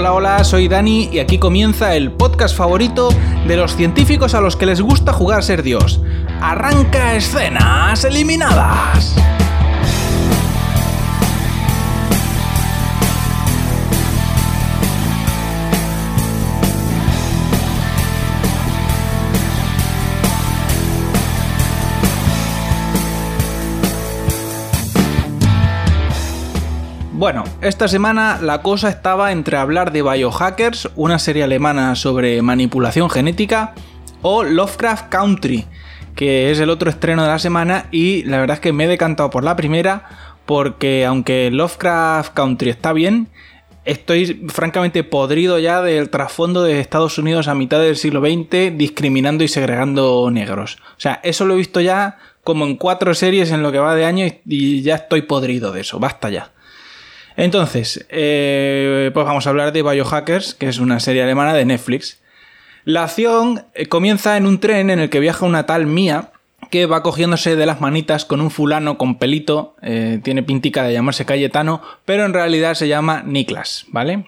Hola, hola, soy Dani y aquí comienza el podcast favorito de los científicos a los que les gusta jugar a ser Dios. Arranca escenas eliminadas. Bueno, esta semana la cosa estaba entre hablar de Biohackers, una serie alemana sobre manipulación genética, o Lovecraft Country, que es el otro estreno de la semana y la verdad es que me he decantado por la primera porque aunque Lovecraft Country está bien, estoy francamente podrido ya del trasfondo de Estados Unidos a mitad del siglo XX discriminando y segregando negros. O sea, eso lo he visto ya como en cuatro series en lo que va de año y ya estoy podrido de eso, basta ya. Entonces, eh, pues vamos a hablar de Biohackers, que es una serie alemana de Netflix. La acción eh, comienza en un tren en el que viaja una tal Mía que va cogiéndose de las manitas con un fulano con pelito, eh, tiene pintica de llamarse Cayetano, pero en realidad se llama Niklas, ¿vale?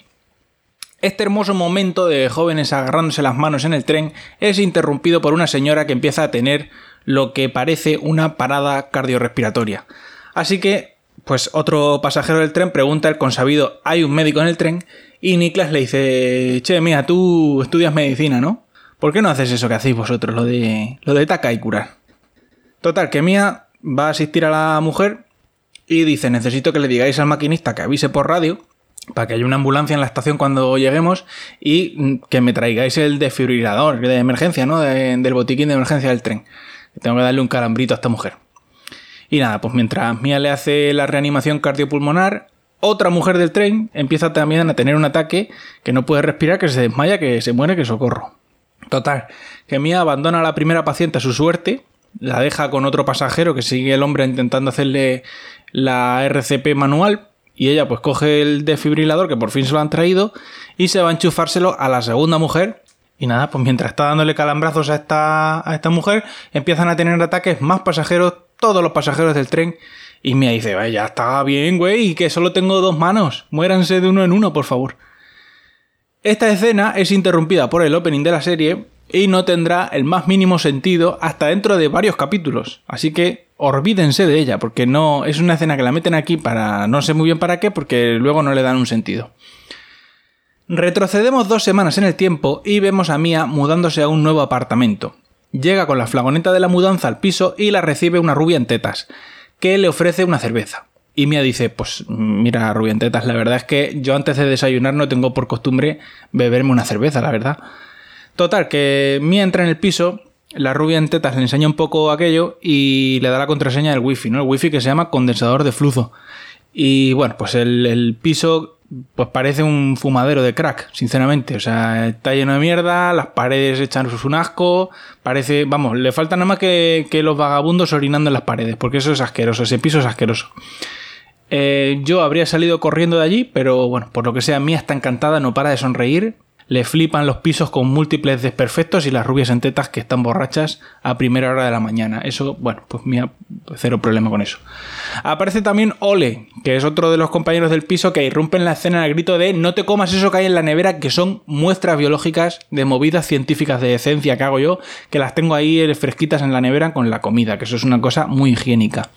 Este hermoso momento de jóvenes agarrándose las manos en el tren es interrumpido por una señora que empieza a tener lo que parece una parada cardiorrespiratoria. Así que pues otro pasajero del tren pregunta al consabido, ¿hay un médico en el tren? Y Niklas le dice, che, mira, tú estudias medicina, ¿no? ¿Por qué no haces eso que hacéis vosotros, lo de, lo de taca y curar? Total, que Mía va a asistir a la mujer y dice, necesito que le digáis al maquinista que avise por radio para que haya una ambulancia en la estación cuando lleguemos y que me traigáis el desfibrilador de emergencia, ¿no? del botiquín de emergencia del tren. Tengo que darle un calambrito a esta mujer. Y nada, pues mientras Mia le hace la reanimación cardiopulmonar, otra mujer del tren empieza también a tener un ataque que no puede respirar, que se desmaya, que se muere, que socorro. Total, que Mia abandona a la primera paciente a su suerte, la deja con otro pasajero que sigue el hombre intentando hacerle la RCP manual y ella pues coge el desfibrilador que por fin se lo han traído y se va a enchufárselo a la segunda mujer y nada, pues mientras está dándole calambrazos a esta, a esta mujer, empiezan a tener ataques más pasajeros todos los pasajeros del tren. Y me dice, ya está bien, güey, que solo tengo dos manos. Muéranse de uno en uno, por favor. Esta escena es interrumpida por el opening de la serie y no tendrá el más mínimo sentido hasta dentro de varios capítulos. Así que olvídense de ella, porque no es una escena que la meten aquí para no sé muy bien para qué, porque luego no le dan un sentido. Retrocedemos dos semanas en el tiempo y vemos a Mia mudándose a un nuevo apartamento. Llega con la flagoneta de la mudanza al piso y la recibe una rubia en tetas, que le ofrece una cerveza. Y Mia dice, pues mira, rubia en tetas, la verdad es que yo antes de desayunar no tengo por costumbre beberme una cerveza, la verdad. Total, que Mia entra en el piso, la rubia en tetas le enseña un poco aquello y le da la contraseña del wifi, ¿no? El wifi que se llama condensador de flujo. Y bueno, pues el, el piso pues parece un fumadero de crack, sinceramente. O sea, está lleno de mierda, las paredes echan un asco, parece, vamos, le falta nada más que, los vagabundos orinando en las paredes, porque eso es asqueroso, ese piso es asqueroso. Eh, yo habría salido corriendo de allí, pero bueno, por lo que sea, Mía está encantada, no para de sonreír le flipan los pisos con múltiples desperfectos y las rubias en tetas que están borrachas a primera hora de la mañana. Eso, bueno, pues mira, cero problema con eso. Aparece también Ole, que es otro de los compañeros del piso que irrumpen la escena al grito de no te comas eso que hay en la nevera, que son muestras biológicas de movidas científicas de decencia que hago yo, que las tengo ahí fresquitas en la nevera con la comida, que eso es una cosa muy higiénica.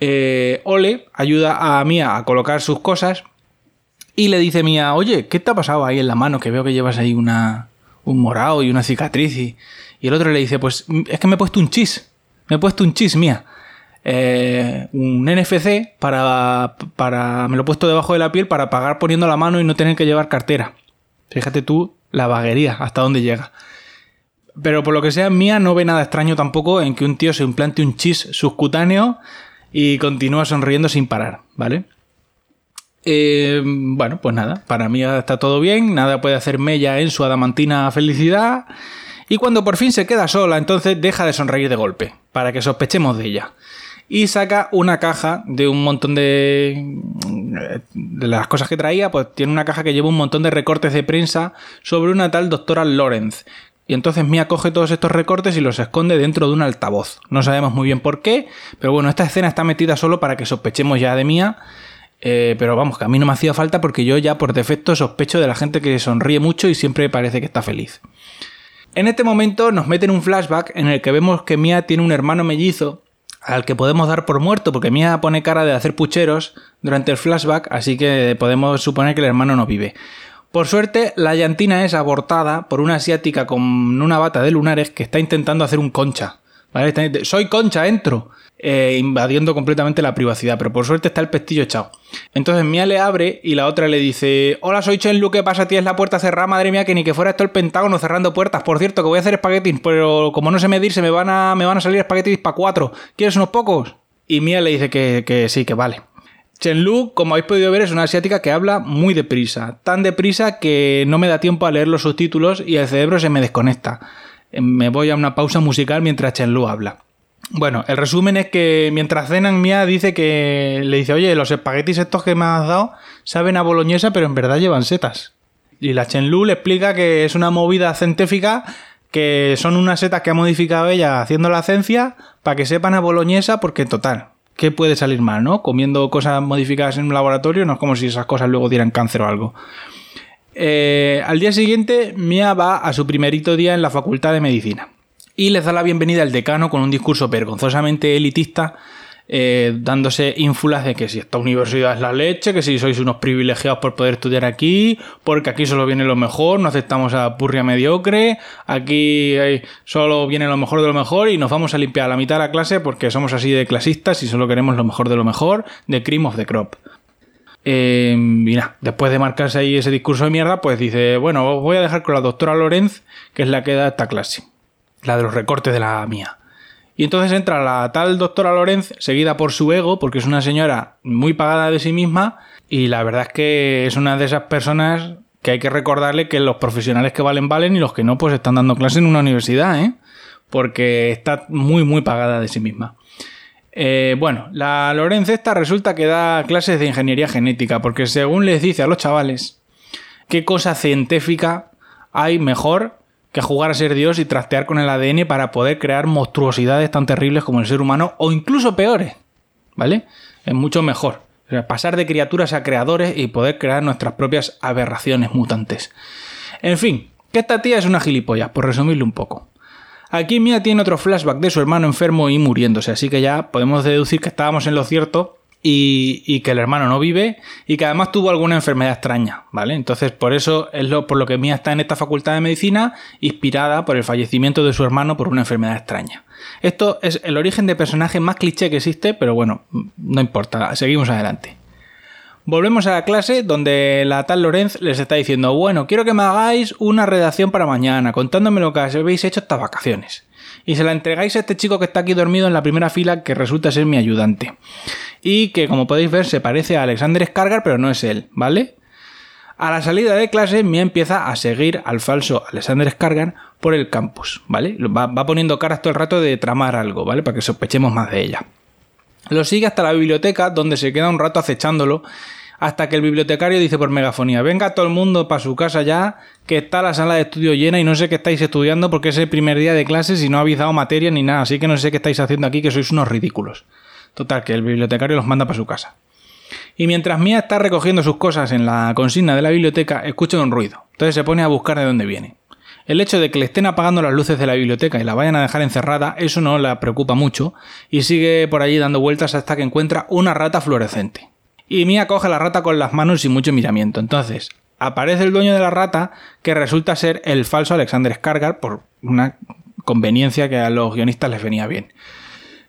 Eh, Ole ayuda a Mía a colocar sus cosas y le dice Mía, oye, ¿qué te ha pasado ahí en la mano? Que veo que llevas ahí una, un morado y una cicatriz. Y, el otro le dice, pues es que me he puesto un chis. Me he puesto un chis, Mía. Eh, un NFC para, para... Me lo he puesto debajo de la piel para pagar poniendo la mano y no tener que llevar cartera. Fíjate tú la vaguería, hasta dónde llega. Pero por lo que sea, Mía no ve nada extraño tampoco en que un tío se implante un chis subcutáneo y continúa sonriendo sin parar, ¿vale? Eh, bueno, pues nada, para mí está todo bien, nada puede hacer mella en su adamantina felicidad. Y cuando por fin se queda sola, entonces deja de sonreír de golpe, para que sospechemos de ella. Y saca una caja de un montón de... de las cosas que traía, pues tiene una caja que lleva un montón de recortes de prensa sobre una tal doctora Lorenz. Y entonces Mia coge todos estos recortes y los esconde dentro de un altavoz. No sabemos muy bien por qué, pero bueno, esta escena está metida solo para que sospechemos ya de Mia Eh, pero vamos, que a mí no me hacía falta porque yo ya por defecto sospecho de la gente que sonríe mucho y siempre parece que está feliz. En este momento nos meten un flashback en el que vemos que Mia tiene un hermano mellizo al que podemos dar por muerto porque Mia pone cara de hacer pucheros durante el flashback, así que podemos suponer que el hermano no vive. Por suerte, la llantina es abortada por una asiática con una bata de lunares que está intentando hacer un concha. Soy concha, entro. Eh, invadiendo completamente la privacidad, pero por suerte está el pestillo echado. Entonces Mia le abre y la otra le dice, hola soy Chen Lu, ¿qué pasa? Tienes la puerta cerrada, madre mía, que ni que fuera esto el Pentágono cerrando puertas. Por cierto, que voy a hacer espaguetis, pero como no sé medir, se me van a, me van a salir espaguetis para cuatro. ¿Quieres unos pocos? Y Mia le dice que, que sí, que vale. Chen Lu, como habéis podido ver, es una asiática que habla muy deprisa. Tan deprisa que no me da tiempo a leer los subtítulos y el cerebro se me desconecta. Me voy a una pausa musical mientras Chen Lu habla. Bueno, el resumen es que mientras cenan Mia dice que le dice, oye, los espaguetis estos que me has dado saben a boloñesa, pero en verdad llevan setas. Y la Lu le explica que es una movida científica, que son unas setas que ha modificado ella haciendo la ciencia para que sepan a boloñesa, porque total, ¿qué puede salir mal, no? Comiendo cosas modificadas en un laboratorio, no es como si esas cosas luego dieran cáncer o algo. Eh, al día siguiente, Mia va a su primerito día en la Facultad de Medicina y les da la bienvenida al decano con un discurso vergonzosamente elitista, eh, dándose ínfulas de que si esta universidad es la leche, que si sois unos privilegiados por poder estudiar aquí, porque aquí solo viene lo mejor, no aceptamos a purria mediocre, aquí solo viene lo mejor de lo mejor y nos vamos a limpiar la mitad de la clase porque somos así de clasistas y solo queremos lo mejor de lo mejor, de cream of the crop. Eh, y después de marcarse ahí ese discurso de mierda, pues dice, bueno, os voy a dejar con la doctora Lorenz, que es la que da esta clase la de los recortes de la mía. Y entonces entra la tal doctora Lorenz, seguida por su ego, porque es una señora muy pagada de sí misma, y la verdad es que es una de esas personas que hay que recordarle que los profesionales que valen valen y los que no, pues están dando clase en una universidad, ¿eh? Porque está muy, muy pagada de sí misma. Eh, bueno, la Lorenz esta resulta que da clases de ingeniería genética, porque según les dice a los chavales, qué cosa científica hay mejor que jugar a ser Dios y trastear con el ADN para poder crear monstruosidades tan terribles como el ser humano o incluso peores. ¿Vale? Es mucho mejor. pasar de criaturas a creadores y poder crear nuestras propias aberraciones mutantes. En fin, que esta tía es una gilipollas, por resumirlo un poco. Aquí Mia tiene otro flashback de su hermano enfermo y muriéndose, así que ya podemos deducir que estábamos en lo cierto y, que el hermano no vive y que además tuvo alguna enfermedad extraña, ¿vale? Entonces por eso es lo, por lo que Mia está en esta facultad de medicina, inspirada por el fallecimiento de su hermano por una enfermedad extraña. Esto es el origen de personaje más cliché que existe, pero bueno, no importa, seguimos adelante. Volvemos a la clase donde la tal Lorenz les está diciendo, bueno, quiero que me hagáis una redacción para mañana, contándome lo que habéis hecho estas vacaciones y se la entregáis a este chico que está aquí dormido en la primera fila que resulta ser mi ayudante. Y que como podéis ver se parece a Alexander Skargar pero no es él, ¿vale? A la salida de clase Mia empieza a seguir al falso Alexander Skargar por el campus, ¿vale? Va, va poniendo caras todo el rato de tramar algo, ¿vale? Para que sospechemos más de ella. Lo sigue hasta la biblioteca donde se queda un rato acechándolo hasta que el bibliotecario dice por megafonía, venga todo el mundo para su casa ya, que está la sala de estudio llena y no sé qué estáis estudiando porque es el primer día de clases y no habéis dado materia ni nada, así que no sé qué estáis haciendo aquí, que sois unos ridículos. Total, que el bibliotecario los manda para su casa. Y mientras Mía está recogiendo sus cosas en la consigna de la biblioteca, escucha un ruido. Entonces se pone a buscar de dónde viene. El hecho de que le estén apagando las luces de la biblioteca y la vayan a dejar encerrada, eso no la preocupa mucho, y sigue por allí dando vueltas hasta que encuentra una rata fluorescente. Y Mia coge la rata con las manos sin mucho miramiento. Entonces, aparece el dueño de la rata, que resulta ser el falso Alexander Skargar, por una conveniencia que a los guionistas les venía bien.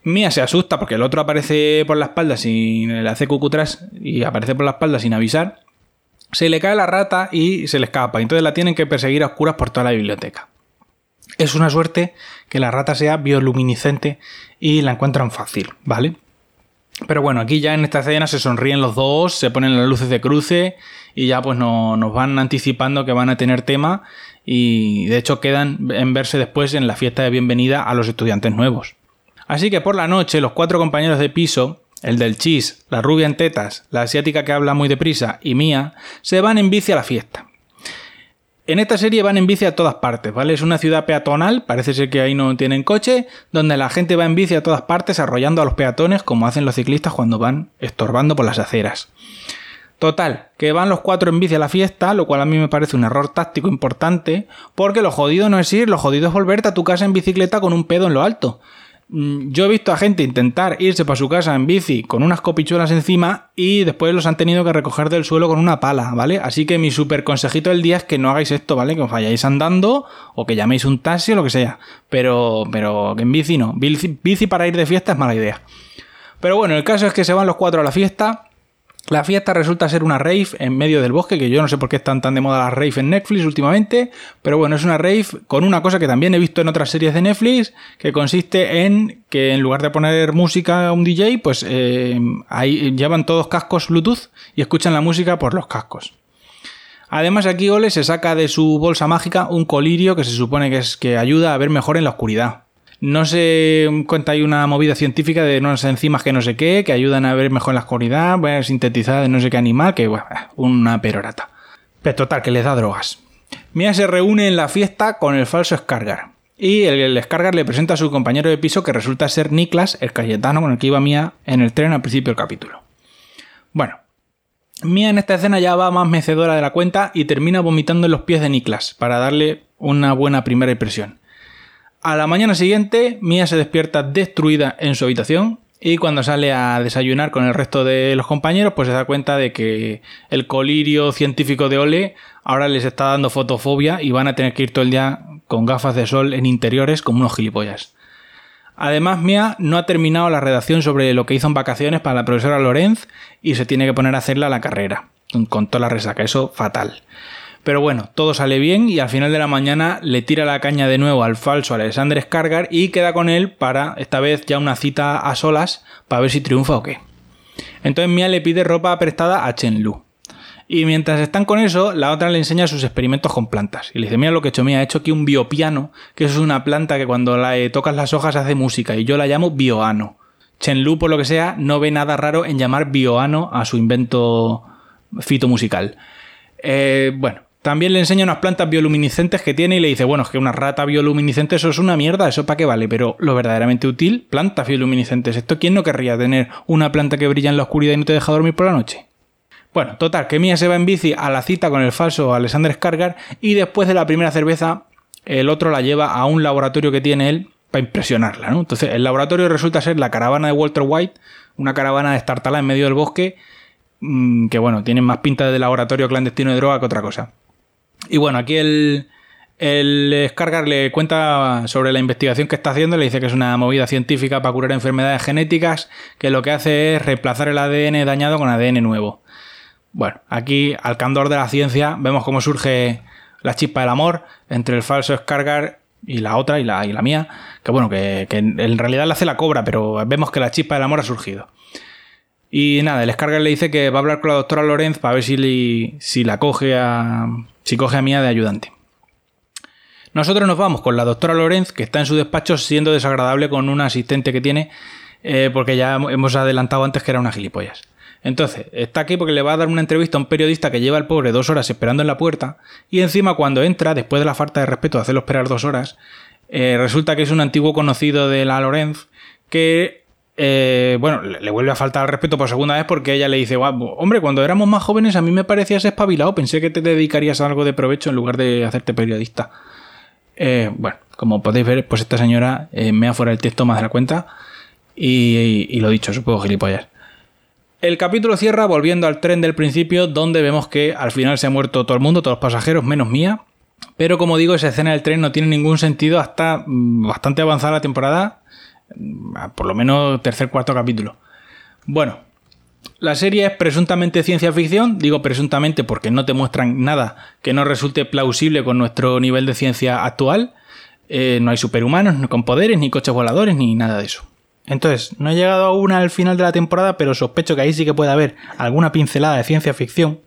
Mia se asusta porque el otro aparece por la espalda sin. le hace cucutras y aparece por la espalda sin avisar. Se le cae la rata y se le escapa. Entonces la tienen que perseguir a oscuras por toda la biblioteca. Es una suerte que la rata sea bioluminiscente y la encuentran fácil, ¿vale? Pero bueno, aquí ya en esta escena se sonríen los dos, se ponen las luces de cruce y ya pues no, nos van anticipando que van a tener tema y de hecho quedan en verse después en la fiesta de bienvenida a los estudiantes nuevos. Así que por la noche los cuatro compañeros de piso, el del chis, la rubia en tetas, la asiática que habla muy deprisa y Mía, se van en bici a la fiesta. En esta serie van en bici a todas partes, ¿vale? Es una ciudad peatonal, parece ser que ahí no tienen coche, donde la gente va en bici a todas partes arrollando a los peatones como hacen los ciclistas cuando van estorbando por las aceras. Total, que van los cuatro en bici a la fiesta, lo cual a mí me parece un error táctico importante, porque lo jodido no es ir, lo jodido es volverte a tu casa en bicicleta con un pedo en lo alto. Mm, yo he visto a gente intentar irse para su casa en bici con unas copichuelas encima y después los han tenido que recoger del suelo con una pala, ¿vale? Así que mi super consejito del día es que no hagáis esto, ¿vale? Que os vayáis andando o que llaméis un taxi o lo que sea. Pero, pero en bici no. Bici, bici para ir de fiesta es mala idea. Pero bueno, el caso es que se van los cuatro a la fiesta la fiesta resulta ser una rave en medio del bosque, que yo no sé por qué están tan de moda las rave en Netflix últimamente, pero bueno, es una rave con una cosa que también he visto en otras series de Netflix, que consiste en que en lugar de poner música a un DJ, pues eh, ahí llevan todos cascos Bluetooth y escuchan la música por los cascos. Además aquí Ole se saca de su bolsa mágica un colirio que se supone que es que ayuda a ver mejor en la oscuridad. No se cuenta hay una movida científica de unas enzimas que no sé qué, que ayudan a ver mejor la oscuridad, bueno, sintetizada de no sé qué animal, que bueno, una perorata. Pero total, que les da drogas. Mia se reúne en la fiesta con el falso Scargar. Y el, el Scargar le presenta a su compañero de piso que resulta ser Niklas, el cayetano con el que iba Mia en el tren al principio del capítulo. Bueno, Mia en esta escena ya va más mecedora de la cuenta y termina vomitando en los pies de Niklas para darle una buena primera impresión. A la mañana siguiente, Mia se despierta destruida en su habitación y cuando sale a desayunar con el resto de los compañeros, pues se da cuenta de que el colirio científico de Ole ahora les está dando fotofobia y van a tener que ir todo el día con gafas de sol en interiores como unos gilipollas. Además, Mia no ha terminado la redacción sobre lo que hizo en vacaciones para la profesora Lorenz y se tiene que poner a hacerla la carrera, con toda la resaca, eso fatal. Pero bueno, todo sale bien y al final de la mañana le tira la caña de nuevo al falso Alexander Skargar y queda con él para esta vez ya una cita a solas para ver si triunfa o qué. Entonces Mia le pide ropa prestada a Chen Lu. Y mientras están con eso, la otra le enseña sus experimentos con plantas. Y le dice, mira lo que he hecho, Mia, he hecho aquí un biopiano, que es una planta que cuando la eh, tocas las hojas hace música, y yo la llamo bioano. Chen Lu, por lo que sea, no ve nada raro en llamar bioano a su invento fitomusical. Eh, bueno, también le enseña unas plantas bioluminiscentes que tiene y le dice, bueno, es que una rata bioluminiscente eso es una mierda, eso para qué vale, pero lo verdaderamente útil, plantas bioluminiscentes. ¿Esto quién no querría tener una planta que brilla en la oscuridad y no te deja dormir por la noche? Bueno, total, que Mia se va en bici a la cita con el falso Alexander Skargar y después de la primera cerveza el otro la lleva a un laboratorio que tiene él para impresionarla, ¿no? Entonces el laboratorio resulta ser la caravana de Walter White, una caravana de estartala en medio del bosque mm, que bueno, tiene más pinta de laboratorio clandestino de droga que otra cosa. Y bueno, aquí el, el Skargar le cuenta sobre la investigación que está haciendo, le dice que es una movida científica para curar enfermedades genéticas, que lo que hace es reemplazar el ADN dañado con ADN nuevo. Bueno, aquí, al candor de la ciencia, vemos cómo surge la chispa del amor entre el falso Skargar y la otra, y la, y la mía, que bueno, que, que en realidad la hace la cobra, pero vemos que la chispa del amor ha surgido. Y nada, el Skargar le dice que va a hablar con la doctora Lorenz para ver si, si la coge a. si coge a Mía de ayudante. Nosotros nos vamos con la doctora Lorenz, que está en su despacho siendo desagradable con una asistente que tiene, eh, porque ya hemos adelantado antes que era una gilipollas. Entonces, está aquí porque le va a dar una entrevista a un periodista que lleva al pobre dos horas esperando en la puerta, y encima cuando entra, después de la falta de respeto de hacerlo esperar dos horas, eh, resulta que es un antiguo conocido de la Lorenz que eh, bueno, le vuelve a faltar el respeto por segunda vez porque ella le dice, hombre, cuando éramos más jóvenes a mí me parecías espabilado, pensé que te dedicarías a algo de provecho en lugar de hacerte periodista. Eh, bueno, como podéis ver, pues esta señora eh, me ha fuera el texto más de la cuenta y, y, lo dicho, supongo gilipollas. El capítulo cierra volviendo al tren del principio donde vemos que al final se ha muerto todo el mundo, todos los pasajeros, menos mía. Pero como digo, esa escena del tren no tiene ningún sentido hasta mm, bastante avanzada la temporada por lo menos tercer, cuarto capítulo. Bueno, la serie es presuntamente ciencia ficción, digo presuntamente porque no te muestran nada que no resulte plausible con nuestro nivel de ciencia actual. Eh, no hay superhumanos ni con poderes, ni coches voladores, ni nada de eso. Entonces, no he llegado aún al final de la temporada, pero sospecho que ahí sí que puede haber alguna pincelada de ciencia ficción.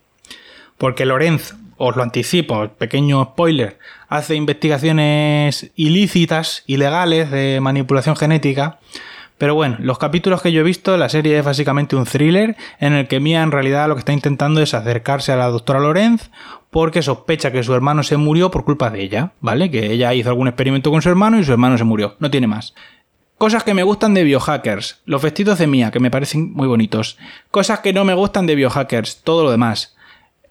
Porque Lorenz, os lo anticipo, pequeño spoiler, hace investigaciones ilícitas, ilegales de manipulación genética, Pero bueno, los capítulos que yo he visto, la serie es básicamente un thriller en el que Mia en realidad lo que está intentando es acercarse a la doctora Lorenz porque sospecha que su hermano se murió por culpa de ella, ¿vale? Que ella hizo algún experimento con su hermano y su hermano se murió, no tiene más. Cosas que me gustan de biohackers, los vestidos de Mia, que me parecen muy bonitos. Cosas que no me gustan de biohackers, todo lo demás.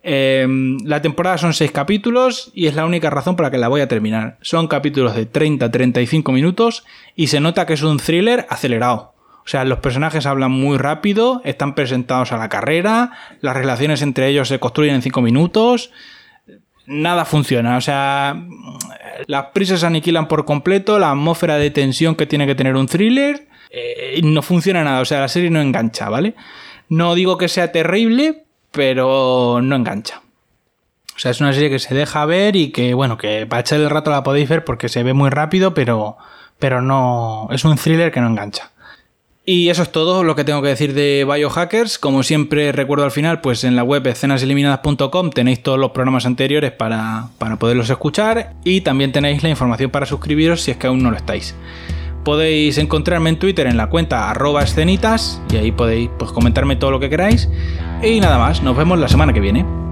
Em, la temporada son 6 capítulos y es la única razón por la que la voy a terminar. Son capítulos de 30-35 minutos y se nota que es un thriller acelerado. O sea, los personajes hablan muy rápido, están presentados a la carrera, las relaciones entre ellos se construyen en 5 minutos. Nada funciona, o sea, las prisas aniquilan por completo la atmósfera de tensión que tiene que tener un thriller. Eh, no funciona nada, o sea, la serie no engancha, ¿vale? No digo que sea terrible, pero no engancha. O sea, es una serie que se deja ver y que, bueno, que para echar el rato la podéis ver porque se ve muy rápido, pero, pero no. Es un thriller que no engancha. Y eso es todo lo que tengo que decir de Biohackers. Como siempre recuerdo al final, pues en la web escenaseliminadas.com tenéis todos los programas anteriores para, para, poderlos escuchar y también tenéis la información para suscribiros si es que aún no lo estáis. Podéis encontrarme en Twitter en la cuenta escenitas y ahí podéis pues, comentarme todo lo que queráis. Y nada más, nos vemos la semana que viene.